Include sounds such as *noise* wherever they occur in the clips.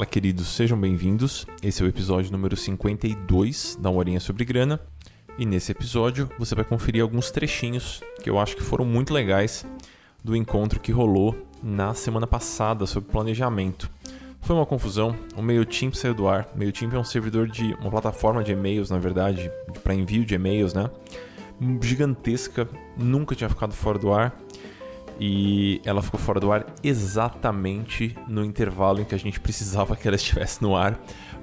Fala, queridos, sejam bem-vindos. Esse é o episódio número 52 da Horinha sobre Grana. E nesse episódio você vai conferir alguns trechinhos que eu acho que foram muito legais do encontro que rolou na semana passada sobre planejamento. Foi uma confusão, o MailChimp saiu do ar. MailChimp é um servidor de uma plataforma de e-mails, na verdade, para envio de e-mails, né? Gigantesca, nunca tinha ficado fora do ar e ela ficou fora do ar exatamente no intervalo em que a gente precisava que ela estivesse no ar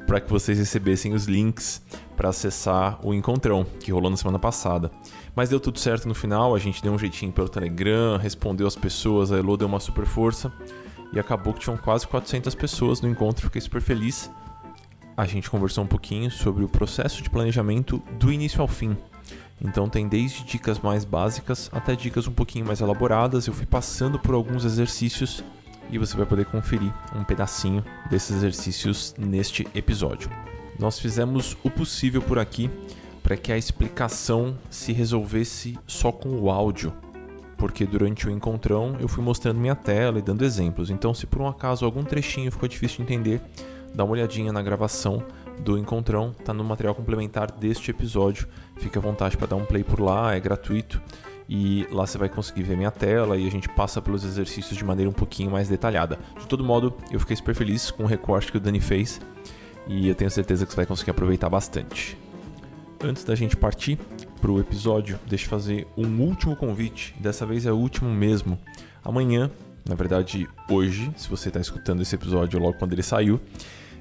para que vocês recebessem os links para acessar o encontrão que rolou na semana passada. Mas deu tudo certo no final, a gente deu um jeitinho pelo Telegram, respondeu as pessoas, a Elo deu uma super força e acabou que tinham quase 400 pessoas no encontro, fiquei super feliz. A gente conversou um pouquinho sobre o processo de planejamento do início ao fim então tem desde dicas mais básicas até dicas um pouquinho mais elaboradas. Eu fui passando por alguns exercícios e você vai poder conferir um pedacinho desses exercícios neste episódio. Nós fizemos o possível por aqui para que a explicação se resolvesse só com o áudio, porque durante o encontrão eu fui mostrando minha tela e dando exemplos. Então, se por um acaso algum trechinho ficou difícil de entender, dá uma olhadinha na gravação do Encontrão, tá no material complementar deste episódio. Fique à vontade para dar um play por lá, é gratuito. E lá você vai conseguir ver minha tela e a gente passa pelos exercícios de maneira um pouquinho mais detalhada. De todo modo, eu fiquei super feliz com o recorte que o Dani fez e eu tenho certeza que você vai conseguir aproveitar bastante. Antes da gente partir para o episódio, deixa eu fazer um último convite. Dessa vez é o último mesmo. Amanhã, na verdade hoje, se você está escutando esse episódio logo quando ele saiu,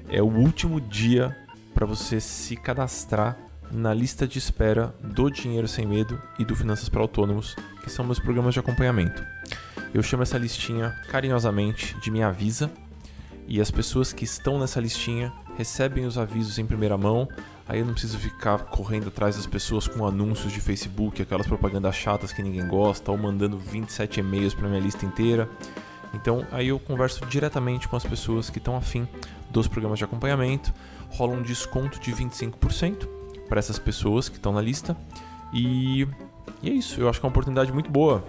é o último dia para você se cadastrar na lista de espera do Dinheiro Sem Medo e do Finanças para Autônomos, que são meus programas de acompanhamento. Eu chamo essa listinha carinhosamente de Me Avisa, e as pessoas que estão nessa listinha recebem os avisos em primeira mão. Aí eu não preciso ficar correndo atrás das pessoas com anúncios de Facebook, aquelas propagandas chatas que ninguém gosta, ou mandando 27 e-mails para minha lista inteira. Então aí eu converso diretamente com as pessoas que estão afim dos programas de acompanhamento rola um desconto de 25% para essas pessoas que estão na lista. E, e, é isso, eu acho que é uma oportunidade muito boa.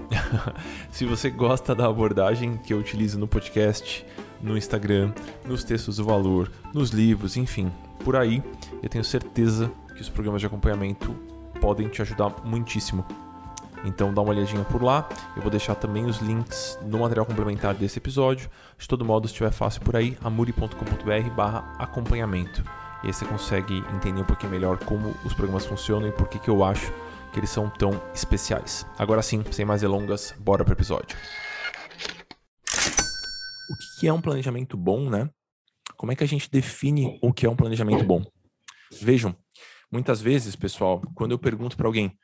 *laughs* Se você gosta da abordagem que eu utilizo no podcast, no Instagram, nos textos do valor, nos livros, enfim, por aí, eu tenho certeza que os programas de acompanhamento podem te ajudar muitíssimo. Então dá uma olhadinha por lá. Eu vou deixar também os links no material complementar desse episódio. De todo modo, se estiver fácil por aí, amuri.com.br barra acompanhamento. E aí você consegue entender um pouquinho melhor como os programas funcionam e por que, que eu acho que eles são tão especiais. Agora sim, sem mais delongas, bora para o episódio. O que é um planejamento bom, né? Como é que a gente define o que é um planejamento bom? Vejam, muitas vezes, pessoal, quando eu pergunto para alguém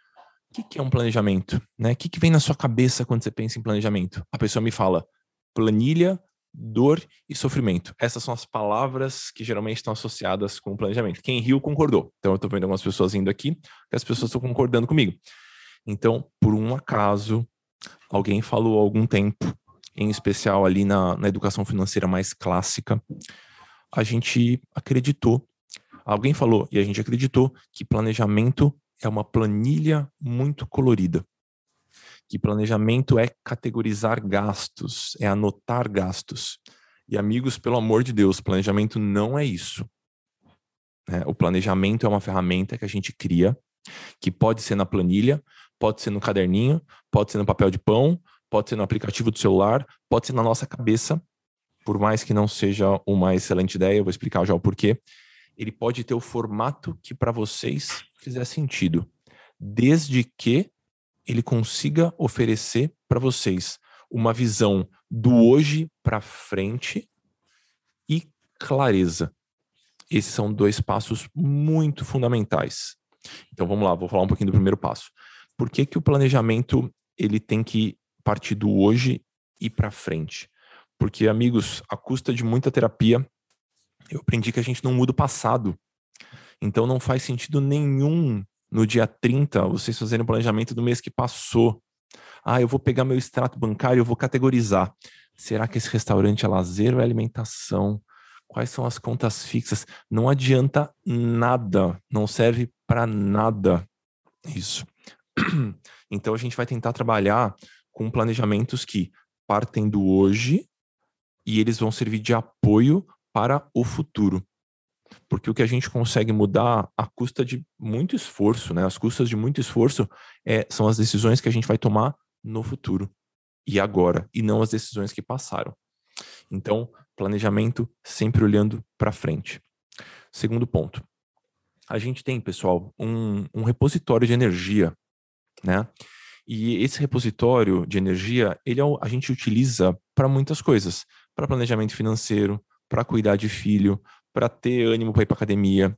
que, que é um planejamento? Né? O que, que vem na sua cabeça quando você pensa em planejamento? A pessoa me fala planilha, dor e sofrimento. Essas são as palavras que geralmente estão associadas com planejamento. Quem riu concordou. Então eu estou vendo algumas pessoas indo aqui, que as pessoas estão concordando comigo. Então, por um acaso, alguém falou há algum tempo, em especial ali na, na educação financeira mais clássica, a gente acreditou. Alguém falou e a gente acreditou que planejamento é uma planilha muito colorida. Que planejamento é categorizar gastos, é anotar gastos. E amigos, pelo amor de Deus, planejamento não é isso. É, o planejamento é uma ferramenta que a gente cria, que pode ser na planilha, pode ser no caderninho, pode ser no papel de pão, pode ser no aplicativo do celular, pode ser na nossa cabeça, por mais que não seja uma excelente ideia, eu vou explicar já o porquê. Ele pode ter o formato que para vocês fizer sentido, desde que ele consiga oferecer para vocês uma visão do hoje para frente e clareza. Esses são dois passos muito fundamentais. Então vamos lá, vou falar um pouquinho do primeiro passo. Por que, que o planejamento ele tem que partir do hoje e para frente? Porque, amigos, a custa de muita terapia, eu aprendi que a gente não muda o passado. Então não faz sentido nenhum no dia 30 vocês fazerem o planejamento do mês que passou. Ah, eu vou pegar meu extrato bancário, eu vou categorizar. Será que esse restaurante é lazer ou é alimentação? Quais são as contas fixas? Não adianta nada, não serve para nada isso. *clears throat* Então a gente vai tentar trabalhar com planejamentos que partem do hoje e eles vão servir de apoio para o futuro. Porque o que a gente consegue mudar à custa de muito esforço, né? As custas de muito esforço é, são as decisões que a gente vai tomar no futuro e agora, e não as decisões que passaram. Então, planejamento sempre olhando para frente. Segundo ponto. A gente tem, pessoal, um, um repositório de energia, né? E esse repositório de energia, ele é, a gente utiliza para muitas coisas, para planejamento financeiro, para cuidar de filho, para ter ânimo para ir para academia,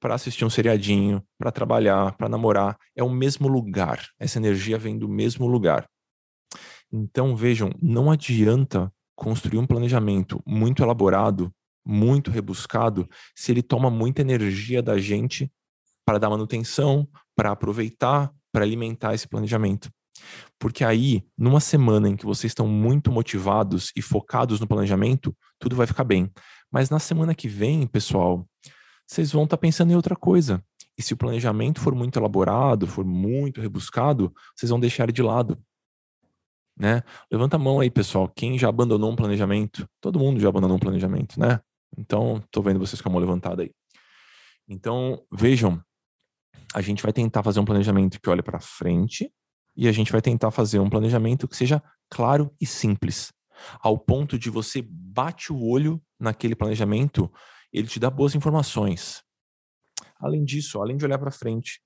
para assistir um seriadinho, para trabalhar, para namorar. É o mesmo lugar. Essa energia vem do mesmo lugar. Então, vejam, não adianta construir um planejamento muito elaborado, muito rebuscado, se ele toma muita energia da gente para dar manutenção, para aproveitar, para alimentar esse planejamento. Porque aí, numa semana em que vocês estão muito motivados e focados no planejamento, tudo vai ficar bem. Mas na semana que vem, pessoal, vocês vão estar tá pensando em outra coisa. E se o planejamento for muito elaborado, for muito rebuscado, vocês vão deixar de lado. Né? Levanta a mão aí, pessoal. Quem já abandonou um planejamento? Todo mundo já abandonou um planejamento, né? Então, estou vendo vocês com a mão levantada aí. Então, vejam, a gente vai tentar fazer um planejamento que olhe para frente e a gente vai tentar fazer um planejamento que seja claro e simples ao ponto de você bate o olho naquele planejamento, ele te dá boas informações. Além disso, além de olhar para frente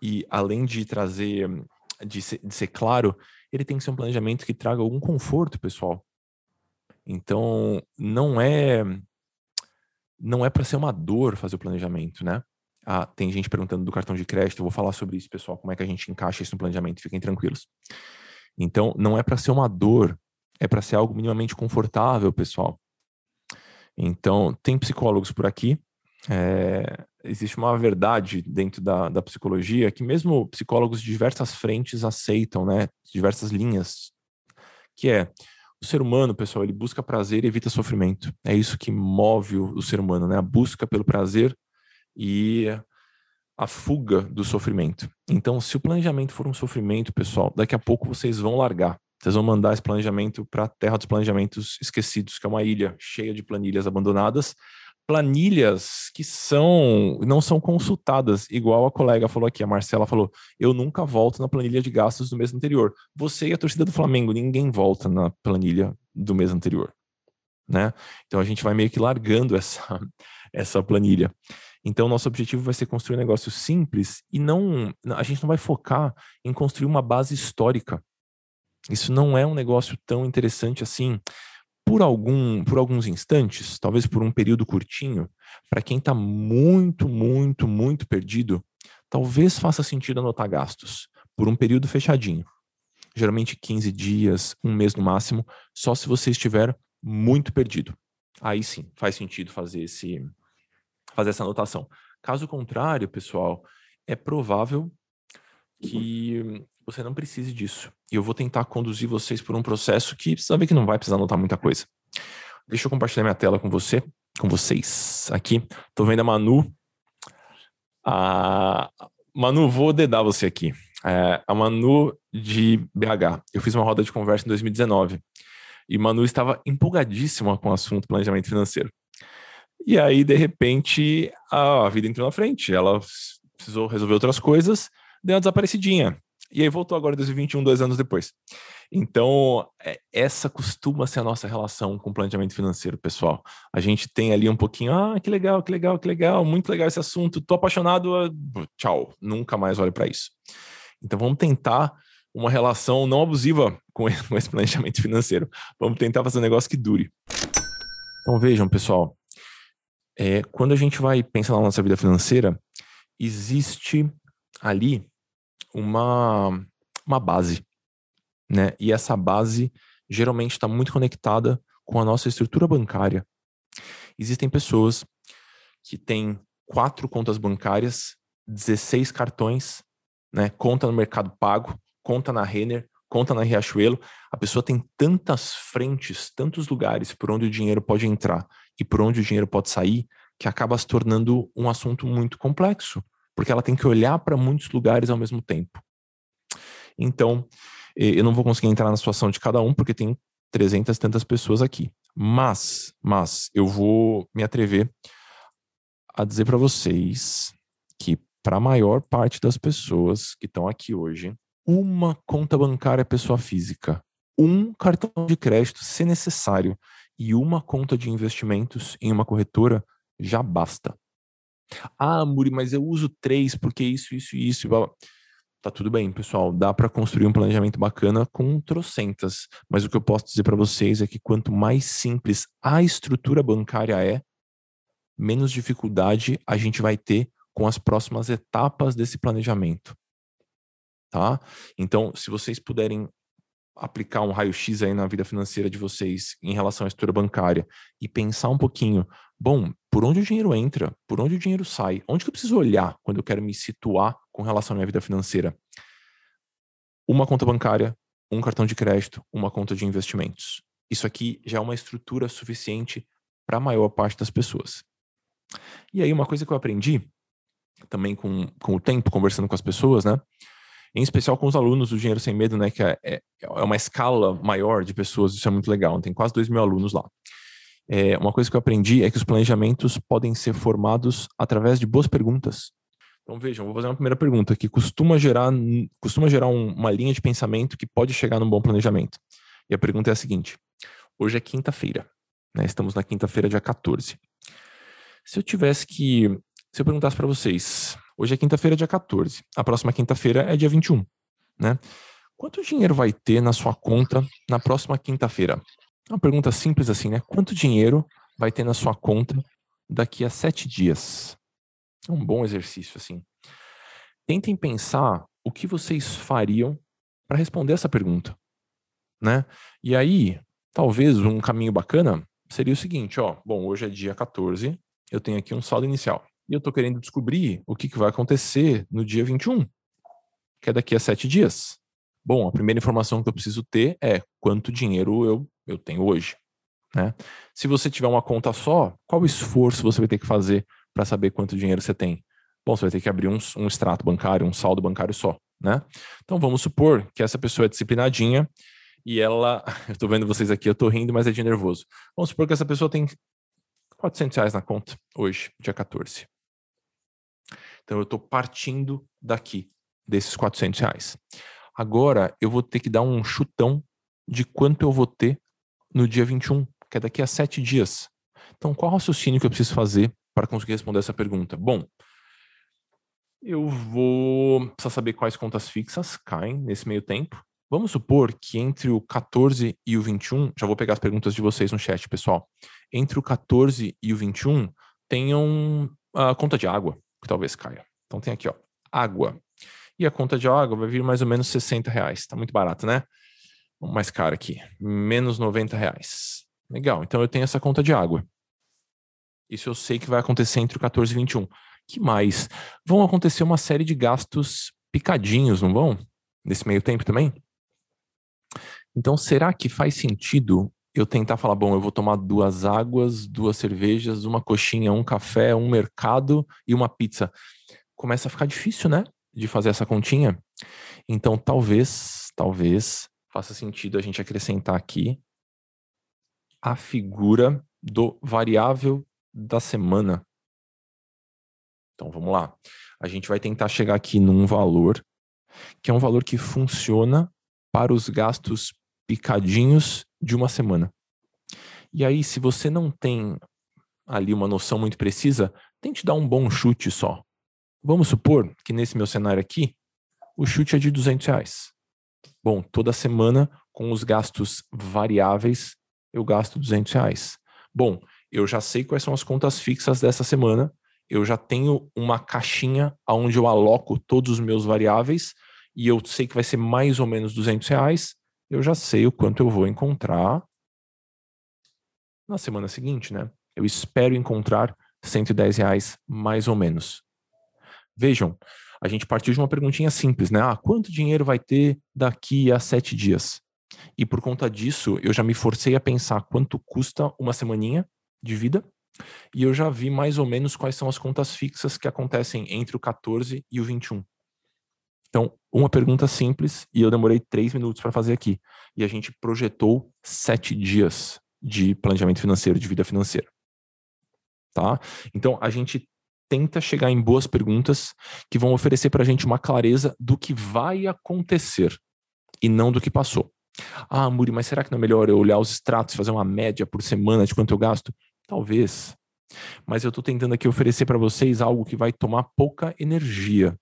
e além de trazer, de ser, de ser claro, ele tem que ser um planejamento que traga algum conforto, pessoal. Então, não é não é para ser uma dor fazer o planejamento, né? Ah, tem gente perguntando do cartão de crédito, eu vou falar sobre isso, pessoal, como é que a gente encaixa isso no planejamento, fiquem tranquilos. Então, não é para ser uma dor é para ser algo minimamente confortável, pessoal. Então, tem psicólogos por aqui. É, existe uma verdade dentro da, da psicologia que mesmo psicólogos de diversas frentes aceitam, né? Diversas linhas, que é o ser humano, pessoal, ele busca prazer e evita sofrimento. É isso que move o, o ser humano, né? A busca pelo prazer e a fuga do sofrimento. Então, se o planejamento for um sofrimento, pessoal, daqui a pouco vocês vão largar. Vocês vão mandar esse planejamento para a Terra dos Planejamentos Esquecidos, que é uma ilha cheia de planilhas abandonadas. Planilhas que são não são consultadas, igual a colega falou aqui, a Marcela falou: eu nunca volto na planilha de gastos do mês anterior. Você e a torcida do Flamengo, ninguém volta na planilha do mês anterior. Né? Então a gente vai meio que largando essa, *laughs* essa planilha. Então, nosso objetivo vai ser construir um negócio simples e não. A gente não vai focar em construir uma base histórica. Isso não é um negócio tão interessante assim por algum por alguns instantes, talvez por um período curtinho, para quem está muito, muito, muito perdido, talvez faça sentido anotar gastos por um período fechadinho. Geralmente 15 dias, um mês no máximo, só se você estiver muito perdido. Aí sim, faz sentido fazer esse fazer essa anotação. Caso contrário, pessoal, é provável que você não precise disso. E eu vou tentar conduzir vocês por um processo que sabe que não vai precisar anotar muita coisa. Deixa eu compartilhar minha tela com você, com vocês aqui. Tô vendo a Manu. A Manu, vou dedar você aqui. É, a Manu de BH. Eu fiz uma roda de conversa em 2019 e Manu estava empolgadíssima com o assunto planejamento financeiro. E aí, de repente, a vida entrou na frente. Ela precisou resolver outras coisas, deu uma desaparecidinha. E aí voltou agora em 2021, dois anos depois. Então, é, essa costuma ser a nossa relação com o planejamento financeiro, pessoal. A gente tem ali um pouquinho, ah, que legal, que legal, que legal, muito legal esse assunto, tô apaixonado, ah, tchau, nunca mais olho para isso. Então, vamos tentar uma relação não abusiva *laughs* com esse planejamento financeiro. Vamos tentar fazer um negócio que dure. Então, vejam, pessoal, é, quando a gente vai pensar na nossa vida financeira, existe ali uma, uma base, né? E essa base geralmente está muito conectada com a nossa estrutura bancária. Existem pessoas que têm quatro contas bancárias, 16 cartões, né? Conta no Mercado Pago, conta na Renner, conta na Riachuelo. A pessoa tem tantas frentes, tantos lugares por onde o dinheiro pode entrar e por onde o dinheiro pode sair, que acaba se tornando um assunto muito complexo porque ela tem que olhar para muitos lugares ao mesmo tempo. Então, eu não vou conseguir entrar na situação de cada um, porque tem 300 e tantas pessoas aqui. Mas, mas, eu vou me atrever a dizer para vocês que para a maior parte das pessoas que estão aqui hoje, uma conta bancária é pessoa física, um cartão de crédito, se necessário, e uma conta de investimentos em uma corretora já basta. Ah, Muri, mas eu uso três porque isso, isso e isso. Tá tudo bem, pessoal. Dá para construir um planejamento bacana com trocentas. Mas o que eu posso dizer para vocês é que quanto mais simples a estrutura bancária é, menos dificuldade a gente vai ter com as próximas etapas desse planejamento. Tá? Então, se vocês puderem aplicar um raio-x aí na vida financeira de vocês em relação à estrutura bancária e pensar um pouquinho, bom, por onde o dinheiro entra, por onde o dinheiro sai, onde que eu preciso olhar quando eu quero me situar com relação à minha vida financeira? Uma conta bancária, um cartão de crédito, uma conta de investimentos. Isso aqui já é uma estrutura suficiente para a maior parte das pessoas. E aí, uma coisa que eu aprendi também com, com o tempo, conversando com as pessoas, né? em especial com os alunos do Dinheiro Sem Medo, né, que é, é, é uma escala maior de pessoas, isso é muito legal, tem quase dois mil alunos lá. É, uma coisa que eu aprendi é que os planejamentos podem ser formados através de boas perguntas. Então vejam, vou fazer uma primeira pergunta que costuma gerar, costuma gerar um, uma linha de pensamento que pode chegar num bom planejamento. E a pergunta é a seguinte: hoje é quinta-feira, né? Estamos na quinta-feira, dia 14. Se eu tivesse que, se eu perguntasse para vocês, Hoje é quinta-feira, dia 14. A próxima quinta-feira é dia 21, né? Quanto dinheiro vai ter na sua conta na próxima quinta-feira? Uma pergunta simples assim, né? Quanto dinheiro vai ter na sua conta daqui a sete dias? É um bom exercício, assim. Tentem pensar o que vocês fariam para responder essa pergunta, né? E aí, talvez um caminho bacana seria o seguinte, ó, bom, hoje é dia 14, eu tenho aqui um saldo inicial. E eu estou querendo descobrir o que, que vai acontecer no dia 21, que é daqui a sete dias. Bom, a primeira informação que eu preciso ter é quanto dinheiro eu, eu tenho hoje. Né? Se você tiver uma conta só, qual esforço você vai ter que fazer para saber quanto dinheiro você tem? Bom, você vai ter que abrir um, um extrato bancário, um saldo bancário só. Né? Então vamos supor que essa pessoa é disciplinadinha e ela. *laughs* Eu estou vendo vocês aqui, eu estou rindo, mas é de nervoso. Vamos supor que essa pessoa tem 400 reais na conta hoje, dia 14. Então eu estou partindo daqui, desses 400 reais. Agora eu vou ter que dar um chutão de quanto eu vou ter no dia 21, que é daqui a sete dias. Então qual raciocínio que eu preciso fazer para conseguir responder essa pergunta? Bom, eu vou precisar saber quais contas fixas caem nesse meio tempo. Vamos supor que entre o 14 e o 21, já vou pegar as perguntas de vocês no chat, pessoal. Entre o 14 e o 21, tenham a conta de água que talvez caia. Então tem aqui, ó, água. E a conta de água vai vir mais ou menos 60 reais. Tá muito barato, né? Mais caro aqui. Menos 90 reais. Legal. Então eu tenho essa conta de água. Isso eu sei que vai acontecer entre o 14 e 21. que mais? Vão acontecer uma série de gastos picadinhos, não vão? Nesse meio tempo também? Então, será que faz sentido eu tentar falar, bom, eu vou tomar duas águas, duas cervejas, uma coxinha, um café, um mercado e uma pizza. Começa a ficar difícil, né? De fazer essa continha. Então, talvez, talvez faça sentido a gente acrescentar aqui a figura do variável da semana. Então, vamos lá. A gente vai tentar chegar aqui num valor que é um valor que funciona para os gastos picadinhos de uma semana. E aí, se você não tem ali uma noção muito precisa, tente dar um bom chute só. Vamos supor que nesse meu cenário aqui, o chute é de 200 reais. Bom, toda semana, com os gastos variáveis, eu gasto 200 reais. Bom, eu já sei quais são as contas fixas dessa semana, eu já tenho uma caixinha onde eu aloco todos os meus variáveis e eu sei que vai ser mais ou menos 200 reais eu já sei o quanto eu vou encontrar na semana seguinte, né? Eu espero encontrar 110 reais mais ou menos. Vejam, a gente partiu de uma perguntinha simples, né? Ah, quanto dinheiro vai ter daqui a sete dias? E por conta disso, eu já me forcei a pensar quanto custa uma semaninha de vida e eu já vi mais ou menos quais são as contas fixas que acontecem entre o 14 e o 21. Então, uma pergunta simples e eu demorei três minutos para fazer aqui. E a gente projetou sete dias de planejamento financeiro, de vida financeira. Tá? Então, a gente tenta chegar em boas perguntas que vão oferecer para a gente uma clareza do que vai acontecer e não do que passou. Ah, Muri, mas será que não é melhor eu olhar os extratos, fazer uma média por semana de quanto eu gasto? Talvez. Mas eu estou tentando aqui oferecer para vocês algo que vai tomar pouca energia.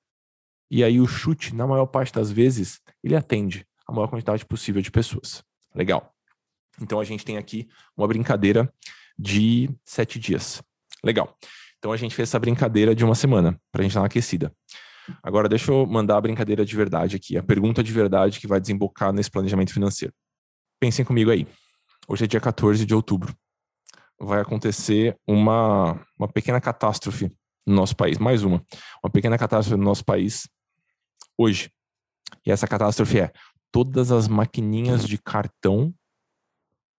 E aí o chute, na maior parte das vezes, ele atende a maior quantidade possível de pessoas. Legal. Então a gente tem aqui uma brincadeira de sete dias. Legal. Então a gente fez essa brincadeira de uma semana para a gente dar uma aquecida. Agora deixa eu mandar a brincadeira de verdade aqui, a pergunta de verdade que vai desembocar nesse planejamento financeiro. Pensem comigo aí. Hoje é dia 14 de outubro. Vai acontecer uma, uma pequena catástrofe no nosso país, mais uma, uma pequena catástrofe no nosso país hoje. E essa catástrofe é todas as maquininhas de cartão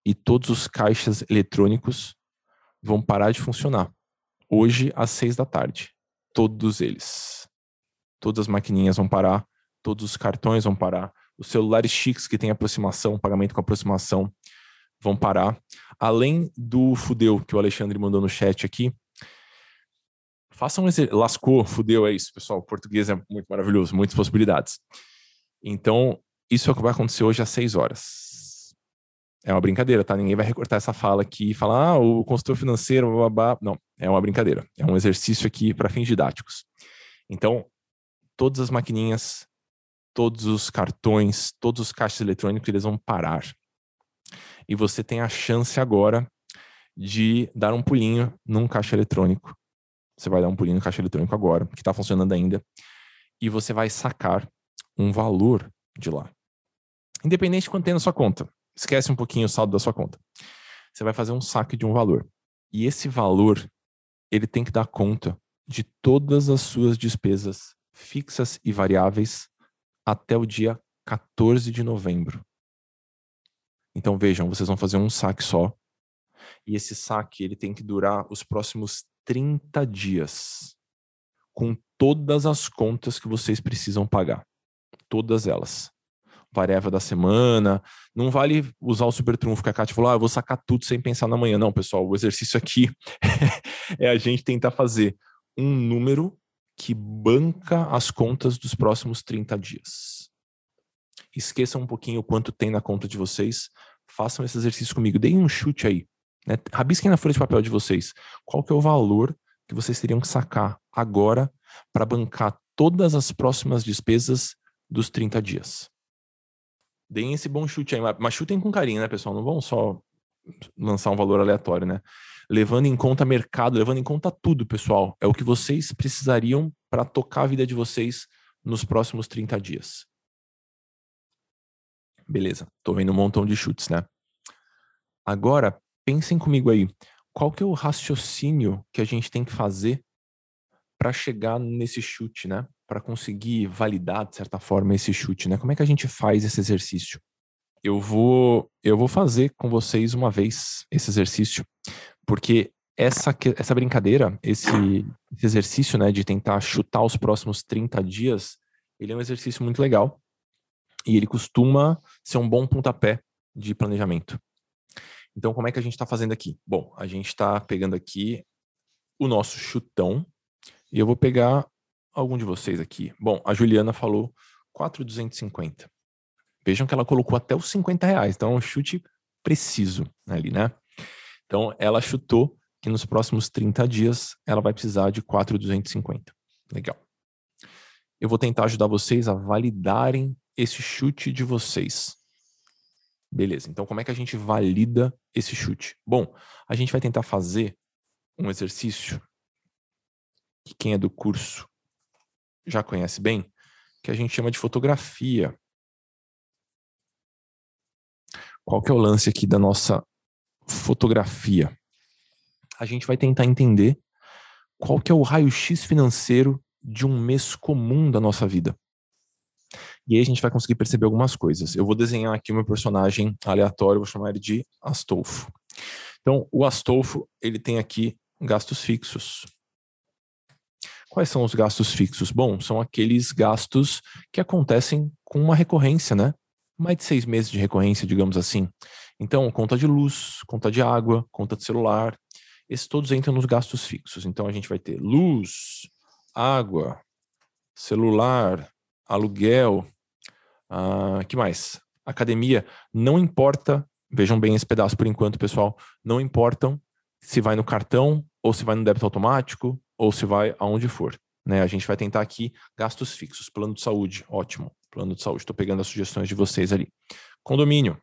e todos os caixas eletrônicos vão parar de funcionar. Hoje, às seis da tarde. Todos eles. Todas as maquininhas vão parar, todos os cartões vão parar, os celulares chiques que tem aproximação, pagamento com aproximação, vão parar. Além do fudeu que o Alexandre mandou no chat aqui, façam esse. Lascou, fudeu, é isso, pessoal. O português é muito maravilhoso, muitas possibilidades. Então, isso é o que vai acontecer hoje às seis horas. É uma brincadeira, tá? Ninguém vai recortar essa fala aqui e falar, ah, o consultor financeiro, babá. Não, é uma brincadeira. É um exercício aqui para fins didáticos. Então, todas as maquininhas, todos os cartões, todos os caixas eletrônicos, eles vão parar. E você tem a chance agora de dar um pulinho num caixa eletrônico. Você vai dar um pulinho no caixa eletrônico agora, que está funcionando ainda, e você vai sacar um valor de lá. Independente de quanto tem na sua conta. Esquece um pouquinho o saldo da sua conta. Você vai fazer um saque de um valor. E esse valor, ele tem que dar conta de todas as suas despesas fixas e variáveis até o dia 14 de novembro. Então vejam, vocês vão fazer um saque só. E esse saque ele tem que durar os próximos 30 dias, com todas as contas que vocês precisam pagar, todas elas variável da semana. Não vale usar o super trunfo que a Kátia falou, ah, eu vou sacar tudo sem pensar na manhã. Não, pessoal, o exercício aqui *laughs* é a gente tentar fazer um número que banca as contas dos próximos 30 dias. Esqueçam um pouquinho o quanto tem na conta de vocês. Façam esse exercício comigo. Deem um chute aí. Né? Rabisquem na folha de papel de vocês. Qual que é o valor que vocês teriam que sacar agora para bancar todas as próximas despesas dos 30 dias? Deem esse bom chute aí, mas chutem com carinho, né, pessoal? Não vão só lançar um valor aleatório, né? Levando em conta mercado, levando em conta tudo, pessoal. É o que vocês precisariam para tocar a vida de vocês nos próximos 30 dias. Beleza, tô vendo um montão de chutes, né? Agora, pensem comigo aí. Qual que é o raciocínio que a gente tem que fazer para chegar nesse chute, né? Para conseguir validar de certa forma esse chute, né? Como é que a gente faz esse exercício? Eu vou eu vou fazer com vocês uma vez esse exercício, porque essa essa brincadeira, esse, esse exercício, né, de tentar chutar os próximos 30 dias, ele é um exercício muito legal e ele costuma ser um bom pontapé de planejamento. Então, como é que a gente está fazendo aqui? Bom, a gente está pegando aqui o nosso chutão, e eu vou pegar algum de vocês aqui. Bom, a Juliana falou 4,250. Vejam que ela colocou até os 50 reais. Então, é um chute preciso ali, né? Então, ela chutou que nos próximos 30 dias ela vai precisar de 4,250. Legal. Eu vou tentar ajudar vocês a validarem esse chute de vocês. Beleza. Então, como é que a gente valida esse chute? Bom, a gente vai tentar fazer um exercício que quem é do curso já conhece bem, que a gente chama de fotografia. Qual que é o lance aqui da nossa fotografia? A gente vai tentar entender qual que é o raio-x financeiro de um mês comum da nossa vida. E aí a gente vai conseguir perceber algumas coisas. Eu vou desenhar aqui o meu personagem aleatório, vou chamar ele de Astolfo. Então, o Astolfo, ele tem aqui gastos fixos. Quais são os gastos fixos? Bom, são aqueles gastos que acontecem com uma recorrência, né? Mais de seis meses de recorrência, digamos assim. Então, conta de luz, conta de água, conta de celular, esses todos entram nos gastos fixos. Então, a gente vai ter luz, água, celular, aluguel, uh, que mais? Academia. Não importa, vejam bem esse pedaço por enquanto, pessoal, não importam se vai no cartão ou se vai no débito automático ou se vai aonde for. Né? A gente vai tentar aqui gastos fixos, plano de saúde, ótimo, plano de saúde. Estou pegando as sugestões de vocês ali. Condomínio.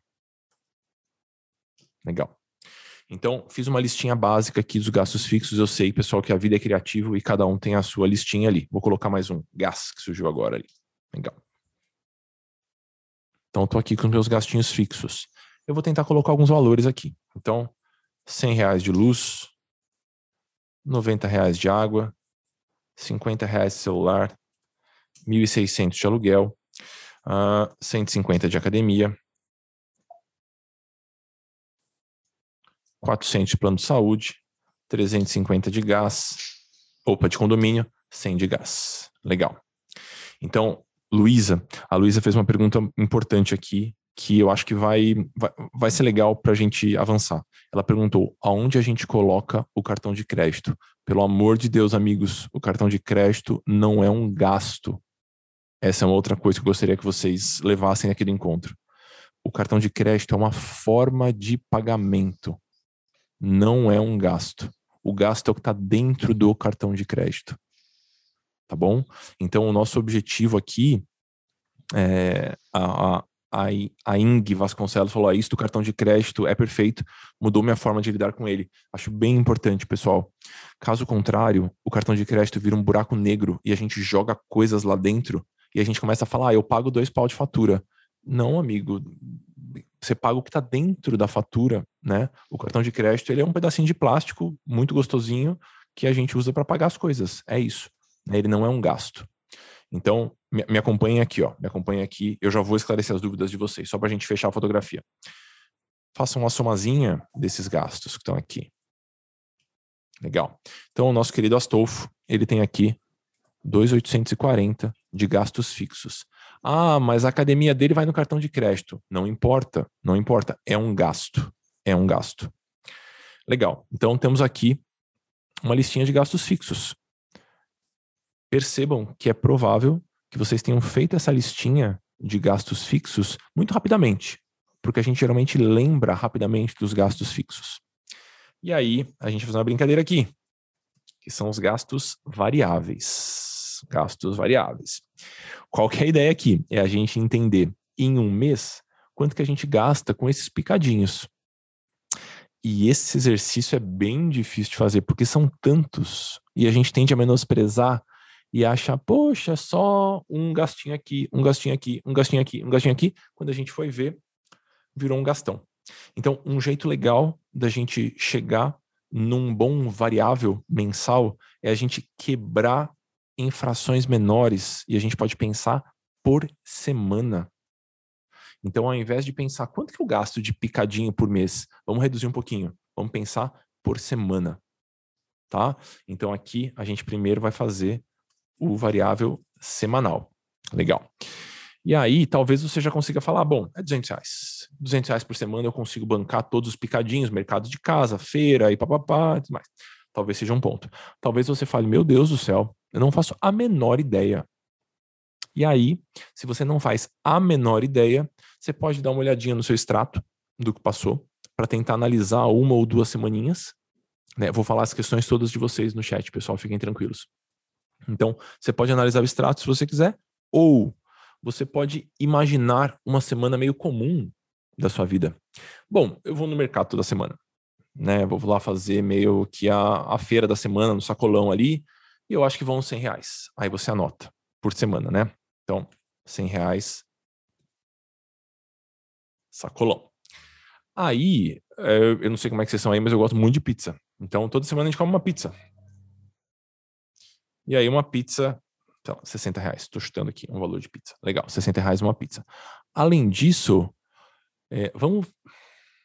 Legal. Então, fiz uma listinha básica aqui dos gastos fixos. Eu sei, pessoal, que a vida é criativa e cada um tem a sua listinha ali. Vou colocar mais um gás que surgiu agora ali. Legal. Então, estou aqui com meus gastinhos fixos. Eu vou tentar colocar alguns valores aqui. Então, 100 reais de luz, 90 reais de água, 50 reais de celular, 1.600 de aluguel, uh, ah, 150 de academia, 400 de plano de saúde, 350 de gás, opa, de condomínio, 100 de gás. Legal. Então, Luísa, a Luísa fez uma pergunta importante aqui que eu acho que vai, vai, vai ser legal para a gente avançar. Ela perguntou: aonde a gente coloca o cartão de crédito? Pelo amor de Deus, amigos, o cartão de crédito não é um gasto. Essa é uma outra coisa que eu gostaria que vocês levassem aqui do encontro. O cartão de crédito é uma forma de pagamento, não é um gasto. O gasto é o que está dentro do cartão de crédito. Tá bom? Então, o nosso objetivo aqui é, a, a, a Ing Vasconcelos falou: ah, isso do cartão de crédito é perfeito, mudou minha forma de lidar com ele. Acho bem importante, pessoal. Caso contrário, o cartão de crédito vira um buraco negro e a gente joga coisas lá dentro e a gente começa a falar: ah, eu pago dois pau de fatura. Não, amigo, você paga o que está dentro da fatura, né? O cartão de crédito ele é um pedacinho de plástico muito gostosinho que a gente usa para pagar as coisas. É isso. Ele não é um gasto. Então, me, me acompanhem aqui, ó. Me acompanhem aqui. Eu já vou esclarecer as dúvidas de vocês, só para a gente fechar a fotografia. Façam uma somazinha desses gastos que estão aqui. Legal. Então, o nosso querido Astolfo, ele tem aqui 2,840 de gastos fixos. Ah, mas a academia dele vai no cartão de crédito. Não importa, não importa. É um gasto. É um gasto. Legal. Então, temos aqui uma listinha de gastos fixos percebam que é provável que vocês tenham feito essa listinha de gastos fixos muito rapidamente, porque a gente geralmente lembra rapidamente dos gastos fixos. E aí, a gente vai fazer uma brincadeira aqui, que são os gastos variáveis. Gastos variáveis. Qual que é a ideia aqui? É a gente entender em um mês quanto que a gente gasta com esses picadinhos. E esse exercício é bem difícil de fazer, porque são tantos, e a gente tende a menosprezar e acha, poxa, só um gastinho aqui, um gastinho aqui, um gastinho aqui, um gastinho aqui. Quando a gente foi ver, virou um gastão. Então, um jeito legal da gente chegar num bom variável mensal é a gente quebrar em frações menores e a gente pode pensar por semana. Então, ao invés de pensar quanto que eu gasto de picadinho por mês, vamos reduzir um pouquinho. Vamos pensar por semana, tá? Então aqui a gente primeiro vai fazer o variável semanal. Legal. E aí, talvez você já consiga falar, bom, é 200 reais. 200 reais por semana eu consigo bancar todos os picadinhos, mercado de casa, feira e papapá, e mais. Talvez seja um ponto. Talvez você fale, meu Deus do céu, eu não faço a menor ideia. E aí, se você não faz a menor ideia, você pode dar uma olhadinha no seu extrato do que passou, para tentar analisar uma ou duas semaninhas. Né? Vou falar as questões todas de vocês no chat, pessoal, fiquem tranquilos. Então, você pode analisar o extrato se você quiser, ou você pode imaginar uma semana meio comum da sua vida. Bom, eu vou no mercado toda semana, né? Vou lá fazer meio que a, a feira da semana no sacolão ali, e eu acho que vão 100 reais. Aí você anota por semana, né? Então, 100 reais sacolão. Aí, eh, eu não sei como é que vocês são aí, mas eu gosto muito de pizza. Então, toda semana a gente come uma pizza. E aí uma pizza, então, 60 reais. Estou chutando aqui um valor de pizza. Legal, 60 reais uma pizza. Além disso, é, vamos,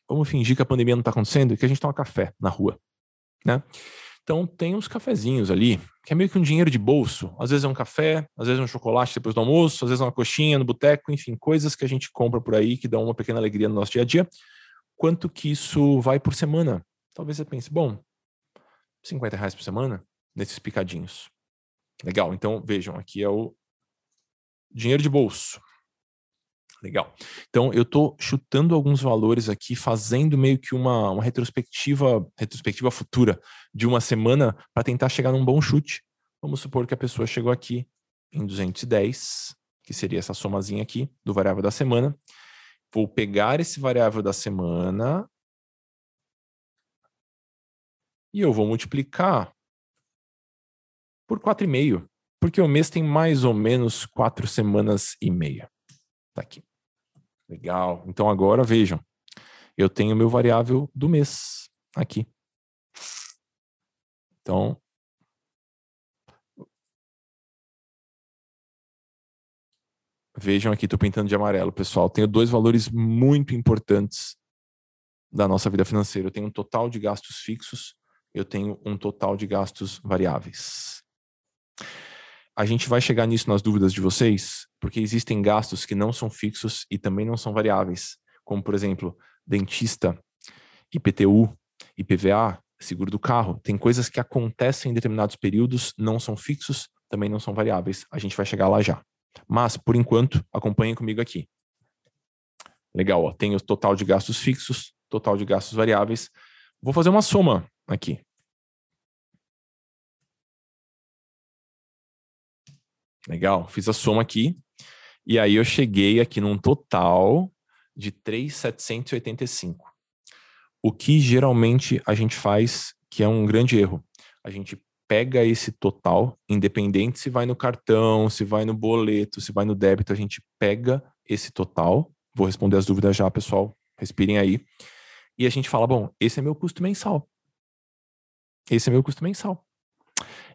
vamos fingir que a pandemia não está acontecendo e que a gente toma café na rua. Né? Então tem uns cafezinhos ali, que é meio que um dinheiro de bolso. Às vezes é um café, às vezes é um chocolate depois do almoço, às vezes é uma coxinha no boteco, enfim, coisas que a gente compra por aí que dão uma pequena alegria no nosso dia a dia. Quanto que isso vai por semana? Talvez você pense, bom, 50 reais por semana nesses picadinhos. Legal, então vejam, aqui é o dinheiro de bolso. Legal. Então, eu estou chutando alguns valores aqui, fazendo meio que uma, uma retrospectiva, retrospectiva futura de uma semana para tentar chegar num bom chute. Vamos supor que a pessoa chegou aqui em 210, que seria essa somazinha aqui do variável da semana. Vou pegar esse variável da semana e eu vou multiplicar por 4,5, porque o mês tem mais ou menos quatro semanas e meia. Tá aqui. Legal. Então agora vejam, eu tenho meu variável do mês aqui. Então, vejam aqui, estou pintando de amarelo, pessoal. Tenho dois valores muito importantes da nossa vida financeira. Eu tenho um total de gastos fixos, eu tenho um total de gastos variáveis. A gente vai chegar nisso nas dúvidas de vocês, porque existem gastos que não são fixos e também não são variáveis, como por exemplo, dentista, IPTU, IPVA, seguro do carro. Tem coisas que acontecem em determinados períodos, não são fixos, também não são variáveis. A gente vai chegar lá já. Mas, por enquanto, acompanhem comigo aqui. Legal, ó, tem o total de gastos fixos, total de gastos variáveis. Vou fazer uma soma aqui. Legal, fiz a soma aqui. E aí eu cheguei aqui num total de 3,785. O que geralmente a gente faz, que é um grande erro. A gente pega esse total, independente se vai no cartão, se vai no boleto, se vai no débito, a gente pega esse total. Vou responder as dúvidas já, pessoal. Respirem aí. E a gente fala: bom, esse é meu custo mensal. Esse é meu custo mensal.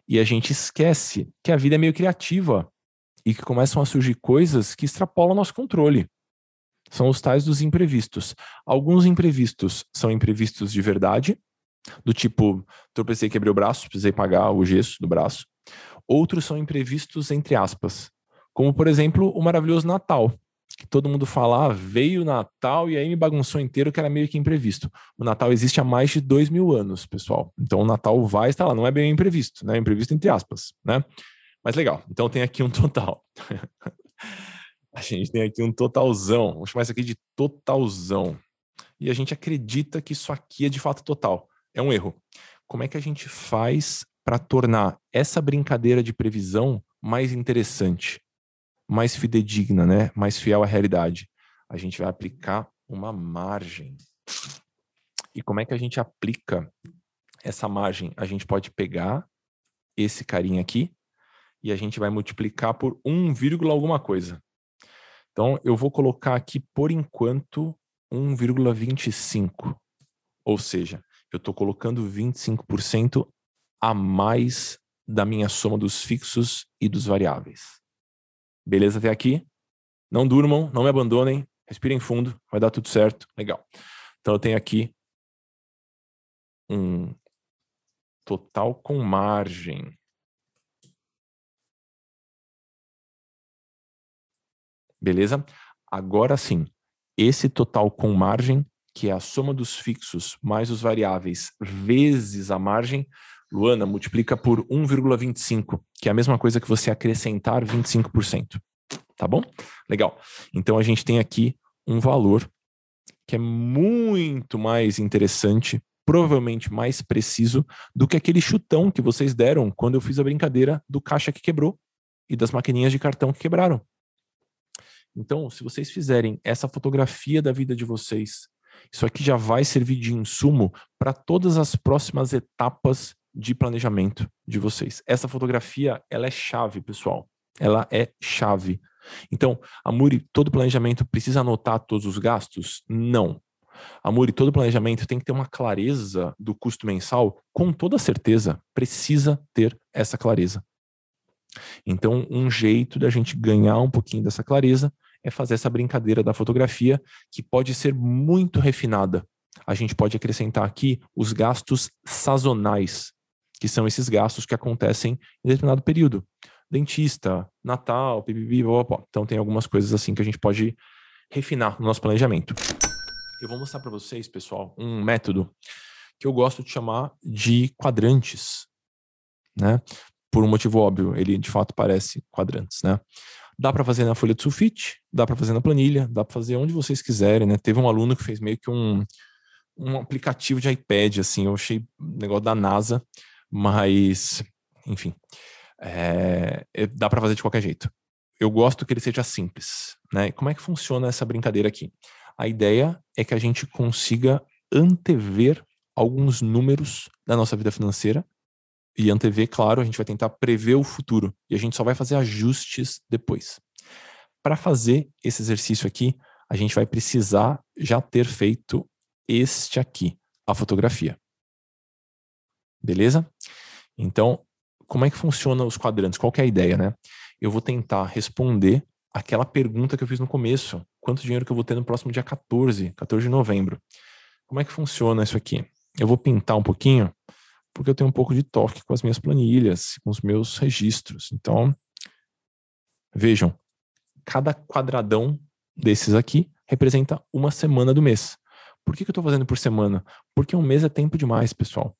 E a gente esquece que a vida é meio criativa e que começam a surgir coisas que extrapolam nosso controle. São os tais dos imprevistos. Alguns imprevistos são imprevistos de verdade, do tipo, tropecei, quebrei o braço, precisei pagar o gesso do braço. Outros são imprevistos entre aspas, como por exemplo o maravilhoso Natal, que todo mundo fala, ah, veio o Natal e aí me bagunçou inteiro, que era meio que imprevisto. O Natal existe há mais de dois mil anos, pessoal. Então o Natal vai estar lá, não é bem imprevisto, né? Imprevisto entre aspas, né? Mas legal, então tem aqui um total. *laughs* a gente tem aqui um totalzão, vamos chamar isso aqui de totalzão. E a gente acredita que isso aqui é de fato total. É um erro. Como é que a gente faz para tornar essa brincadeira de previsão mais interessante? Mais fidedigna, né? mais fiel à realidade. A gente vai aplicar uma margem. E como é que a gente aplica essa margem? A gente pode pegar esse carinha aqui e a gente vai multiplicar por 1, alguma coisa. Então, eu vou colocar aqui, por enquanto, 1,25. Ou seja, eu estou colocando 25% a mais da minha soma dos fixos e dos variáveis. Beleza até aqui? Não durmam, não me abandonem, respirem fundo, vai dar tudo certo. Legal. Então eu tenho aqui um total com margem. Beleza? Agora sim, esse total com margem, que é a soma dos fixos mais os variáveis vezes a margem, Luana, multiplica por 1,25, que é a mesma coisa que você acrescentar 25%. Tá bom? Legal. Então a gente tem aqui um valor que é muito mais interessante, provavelmente mais preciso do que aquele chutão que vocês deram quando eu fiz a brincadeira do caixa que quebrou e das maquininhas de cartão que quebraram. Então, se vocês fizerem essa fotografia da vida de vocês, isso aqui já vai servir de insumo para todas as próximas etapas de planejamento de vocês. Essa fotografia, ela é chave, pessoal. Ela é chave. Então, Amuri, todo planejamento precisa anotar todos os gastos? Não. Amuri, todo planejamento tem que ter uma clareza do custo mensal? Com toda certeza, precisa ter essa clareza. Então, um jeito da gente ganhar um pouquinho dessa clareza é fazer essa brincadeira da fotografia, que pode ser muito refinada. A gente pode acrescentar aqui os gastos sazonais, que são esses gastos que acontecem em determinado período. Dentista, Natal, pipipi, Então tem algumas coisas assim que a gente pode refinar no nosso planejamento. Eu vou mostrar para vocês, pessoal, um método que eu gosto de chamar de quadrantes, né? Por um motivo óbvio, ele de fato parece quadrantes, né? Dá para fazer na folha de sulfite, dá para fazer na planilha, dá para fazer onde vocês quiserem, né? Teve um aluno que fez meio que um, um aplicativo de iPad, assim, eu achei um negócio da NASA, mas, enfim, é, dá para fazer de qualquer jeito. Eu gosto que ele seja simples, né? Como é que funciona essa brincadeira aqui? A ideia é que a gente consiga antever alguns números da nossa vida financeira e antever, claro, a gente vai tentar prever o futuro e a gente só vai fazer ajustes depois. Para fazer esse exercício aqui, a gente vai precisar já ter feito este aqui, a fotografia. Beleza? Então, como é que funciona os quadrantes? Qual é a ideia, né? Eu vou tentar responder aquela pergunta que eu fiz no começo. Quanto dinheiro que eu vou ter no próximo dia 14, 14 de novembro? Como é que funciona isso aqui? Eu vou pintar um pouquinho, porque eu tenho um pouco de toque com as minhas planilhas, com os meus registros. Então, vejam, cada quadradão desses aqui representa uma semana do mês. Por que, que eu estou fazendo por semana? Porque um mês é tempo demais, pessoal.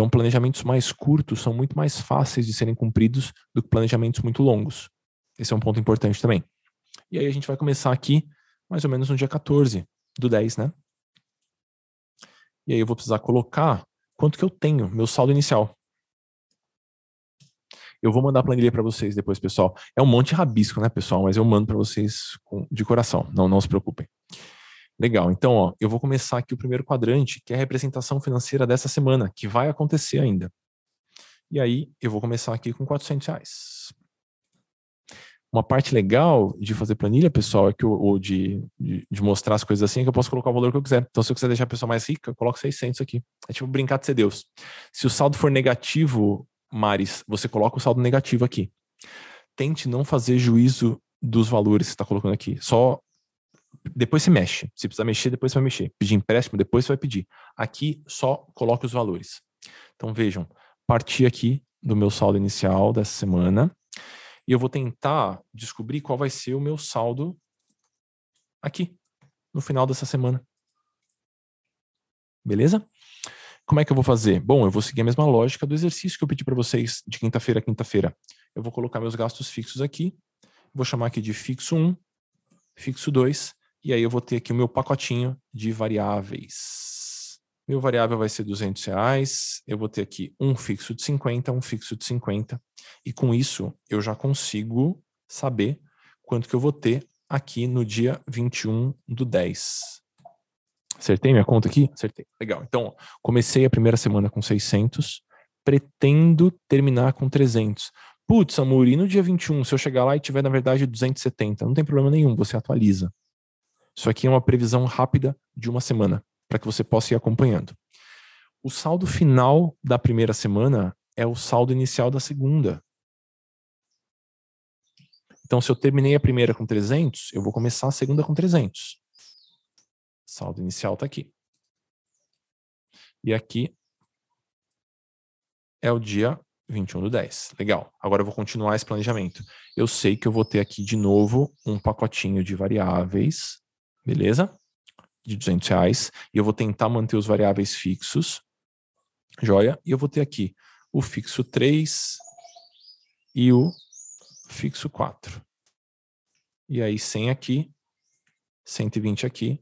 Então, planejamentos mais curtos são muito mais fáceis de serem cumpridos do que planejamentos muito longos. Esse é um ponto importante também. E aí a gente vai começar aqui mais ou menos no dia 14 do 10, né? E aí eu vou precisar colocar quanto que eu tenho, meu saldo inicial. Eu vou mandar a planilha para vocês depois, pessoal. É um monte de rabisco, né, pessoal? Mas eu mando para vocês de coração. Não, não se preocupem. Legal. Então, ó, eu vou começar aqui o primeiro quadrante, que é a representação financeira dessa semana, que vai acontecer ainda. E aí, eu vou começar aqui com 400 reais. Uma parte legal de fazer planilha, pessoal, é que eu, ou de, de, de, mostrar as coisas assim, é que eu posso colocar o valor que eu quiser. Então, se eu quiser deixar a pessoa mais rica, eu coloco 600 aqui. É tipo brincar de ser Deus. Se o saldo for negativo, Maris, você coloca o saldo negativo aqui. Tente não fazer juízo dos valores que está colocando aqui. Só depois se mexe. Se precisar mexer, depois você vai mexer. Pedir empréstimo, depois você vai pedir. Aqui só coloque os valores. Então vejam, parti aqui do meu saldo inicial dessa semana e eu vou tentar descobrir qual vai ser o meu saldo aqui no final dessa semana. Beleza? Como é que eu vou fazer? Bom, eu vou seguir a mesma lógica do exercício que eu pedi para vocês de quinta-feira a quinta-feira. Eu vou colocar meus gastos fixos aqui, vou chamar aqui de fixo 1, fixo 2 e aí eu vou ter aqui o meu pacotinho de variáveis. Meu variável vai ser 200 reais. Eu vou ter aqui um fixo de 50, um fixo de 50. E com isso, eu já consigo saber quanto que eu vou ter aqui no dia 21 do 10. Acertei minha conta aqui? Acertei. Legal. Então, comecei a primeira semana com 600, pretendo terminar com 300. Putz, Amor, e no dia 21, se eu chegar lá e tiver, na verdade, 270, não tem problema nenhum, você atualiza. Isso aqui é uma previsão rápida de uma semana, para que você possa ir acompanhando. O saldo final da primeira semana é o saldo inicial da segunda. Então, se eu terminei a primeira com 300, eu vou começar a segunda com 300. Saldo inicial está aqui. E aqui é o dia 21 do 10. Legal. Agora eu vou continuar esse planejamento. Eu sei que eu vou ter aqui de novo um pacotinho de variáveis beleza? De 200 reais. E eu vou tentar manter os variáveis fixos, joia? E eu vou ter aqui o fixo 3 e o fixo 4. E aí 100 aqui, 120 aqui.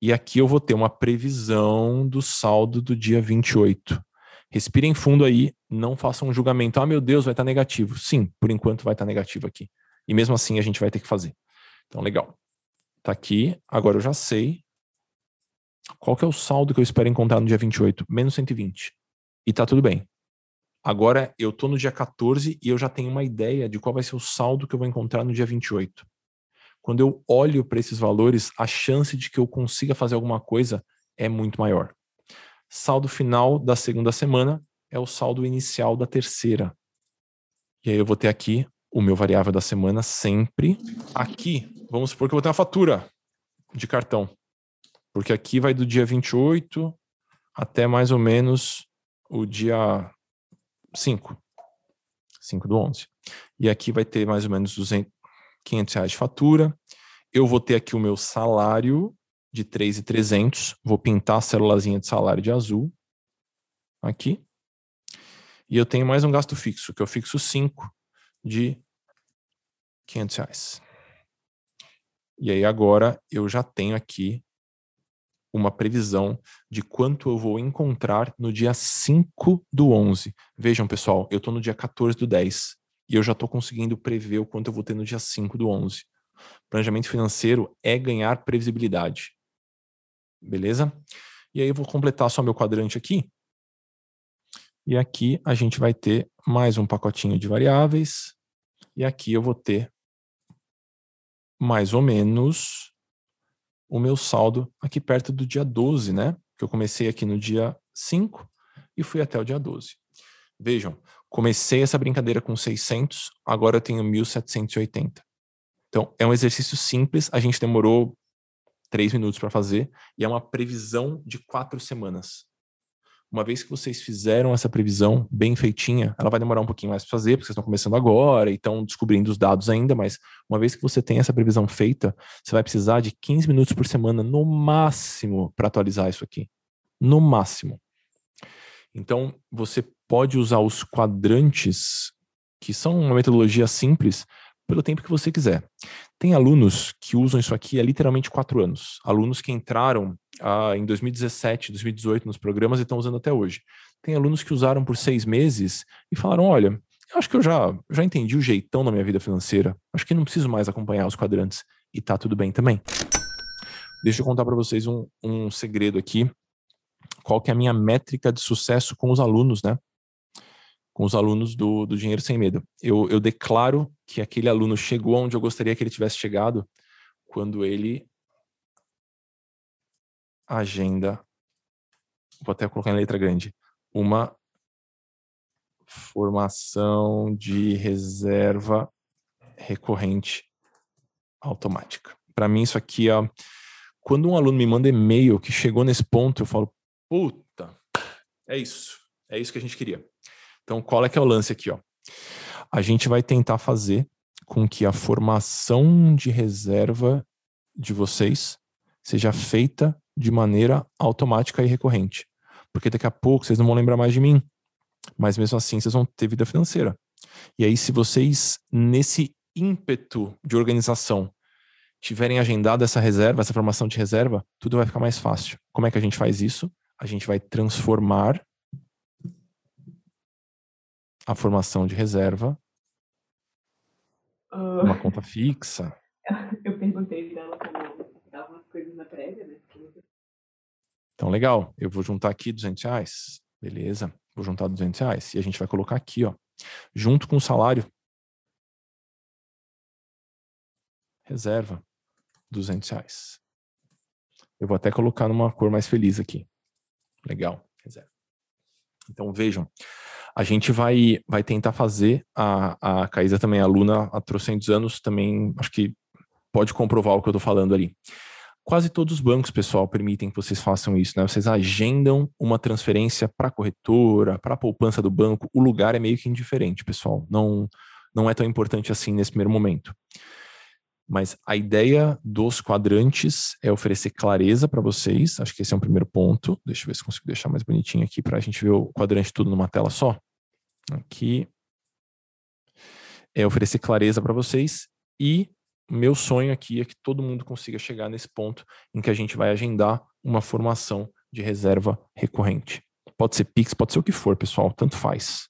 E aqui eu vou ter uma previsão do saldo do dia 28. Respirem fundo aí, não façam um julgamento. Ah, meu Deus, vai estar negativo. Sim, por enquanto vai estar negativo aqui. E mesmo assim a gente vai ter que fazer. Então, legal. Tá aqui, agora eu já sei qual que é o saldo que eu espero encontrar no dia 28, menos 120. E tá tudo bem. Agora eu tô no dia 14 e eu já tenho uma ideia de qual vai ser o saldo que eu vou encontrar no dia 28. Quando eu olho para esses valores, a chance de que eu consiga fazer alguma coisa é muito maior. Saldo final da segunda semana é o saldo inicial da terceira. E aí eu vou ter aqui o meu variável da semana sempre aqui vamos supor que eu vou ter uma fatura de cartão. Porque aqui vai do dia 28 até mais ou menos o dia 5. 5 do 11. E aqui vai ter mais ou menos 200, 500 reais de fatura. Eu vou ter aqui o meu salário de 3,300. Vou pintar a célulazinha de salário de azul. Aqui. E eu tenho mais um gasto fixo, que eu fixo 5 de 500 reais. E aí agora eu já tenho aqui uma previsão de quanto eu vou encontrar no dia 5 do 11. Vejam, pessoal, eu estou no dia 14 do 10 e eu já estou conseguindo prever o quanto eu vou ter no dia 5 do 11. Planejamento financeiro é ganhar previsibilidade. Beleza? E aí eu vou completar só meu quadrante aqui. E aqui a gente vai ter mais um pacotinho de variáveis. E aqui eu vou ter mais ou menos o meu saldo aqui perto do dia 12, né? Que eu comecei aqui no dia 5 e fui até o dia 12. Vejam, comecei essa brincadeira com 600, agora eu tenho 1780. Então, é um exercício simples, a gente demorou três minutos para fazer e é uma previsão de quatro semanas. Uma vez que vocês fizeram essa previsão bem feitinha, ela vai demorar um pouquinho mais para fazer, porque vocês estão começando agora e estão descobrindo os dados ainda, mas uma vez que você tem essa previsão feita, você vai precisar de 15 minutos por semana no máximo para atualizar isso aqui. No máximo. Então, você pode usar os quadrantes, que são uma metodologia simples, pelo tempo que você quiser. Tem alunos que usam isso aqui há literalmente quatro anos. Alunos que entraram ah, em 2017, 2018 nos programas e estão usando até hoje. Tem alunos que usaram por seis meses e falaram: olha, acho que eu já, já entendi o jeitão da minha vida financeira. Acho que não preciso mais acompanhar os quadrantes. E tá tudo bem também. Deixa eu contar para vocês um, um segredo aqui. Qual que é a minha métrica de sucesso com os alunos, né? Com os alunos do, do Dinheiro Sem Medo. Eu, eu declaro que aquele aluno chegou onde eu gostaria que ele tivesse chegado quando ele agenda, vou até colocar em letra grande, uma formação de reserva recorrente automática. Para mim, isso aqui, ó, quando um aluno me manda e-mail que chegou nesse ponto, eu falo, puta, é isso, é isso que a gente queria. Então, qual é que é o lance aqui? Ó? A gente vai tentar fazer com que a formação de reserva de vocês seja feita de maneira automática e recorrente. Porque daqui a pouco vocês não vão lembrar mais de mim, mas mesmo assim vocês vão ter vida financeira. E aí, se vocês, nesse ímpeto de organização, tiverem agendado essa reserva, essa formação de reserva, tudo vai ficar mais fácil. Como é que a gente faz isso? A gente vai transformar a formação de reserva uh, uma conta fixa. *laughs* Eu perguntei dela como estavam as coisas na prévia, né? Então, legal. Eu vou juntar aqui 200 reais. Beleza. Vou juntar 200 reais. E a gente vai colocar aqui, ó. Junto com o salário. Reserva. 200 reais. Eu vou até colocar numa cor mais feliz aqui. Legal. Reserva. Então, vejam a gente vai, vai tentar fazer, a, a Caísa também é aluna há trocentos anos, também acho que pode comprovar o que eu estou falando ali. Quase todos os bancos, pessoal, permitem que vocês façam isso, né? Vocês agendam uma transferência para a corretora, para a poupança do banco, o lugar é meio que indiferente, pessoal. Não, não é tão importante assim nesse primeiro momento. Mas a ideia dos quadrantes é oferecer clareza para vocês. Acho que esse é um primeiro ponto. Deixa eu ver se consigo deixar mais bonitinho aqui para a gente ver o quadrante tudo numa tela só. Aqui é oferecer clareza para vocês e meu sonho aqui é que todo mundo consiga chegar nesse ponto em que a gente vai agendar uma formação de reserva recorrente. Pode ser Pix, pode ser o que for, pessoal, tanto faz.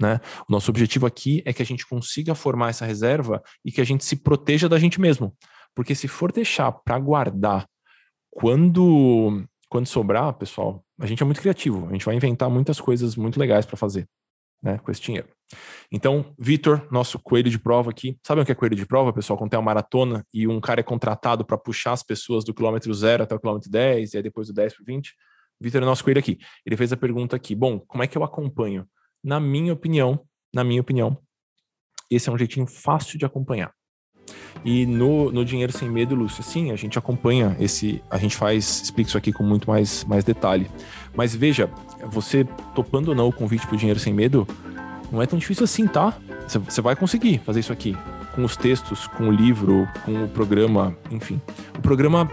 Né? O nosso objetivo aqui é que a gente consiga formar essa reserva e que a gente se proteja da gente mesmo. Porque se for deixar para guardar quando quando sobrar, pessoal, a gente é muito criativo. A gente vai inventar muitas coisas muito legais para fazer né, com esse dinheiro. Então, Vitor, nosso coelho de prova aqui. Sabe o que é coelho de prova, pessoal? Quando tem uma maratona e um cara é contratado para puxar as pessoas do quilômetro zero até o quilômetro 10 e aí depois do 10 para 20. Vitor é nosso coelho aqui. Ele fez a pergunta aqui: bom, como é que eu acompanho? Na minha opinião, na minha opinião, esse é um jeitinho fácil de acompanhar. E no, no Dinheiro Sem Medo, Lúcio, sim, a gente acompanha esse, a gente faz, explica isso aqui com muito mais, mais detalhe. Mas veja, você topando ou não o convite para o Dinheiro Sem Medo, Não é tão difícil assim, tá? Você vai conseguir fazer isso aqui. Com os textos, com o livro, com o programa, enfim. O programa,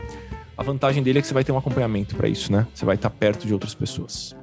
a vantagem dele é que você vai ter um acompanhamento para isso, né? Você vai estar perto de outras pessoas.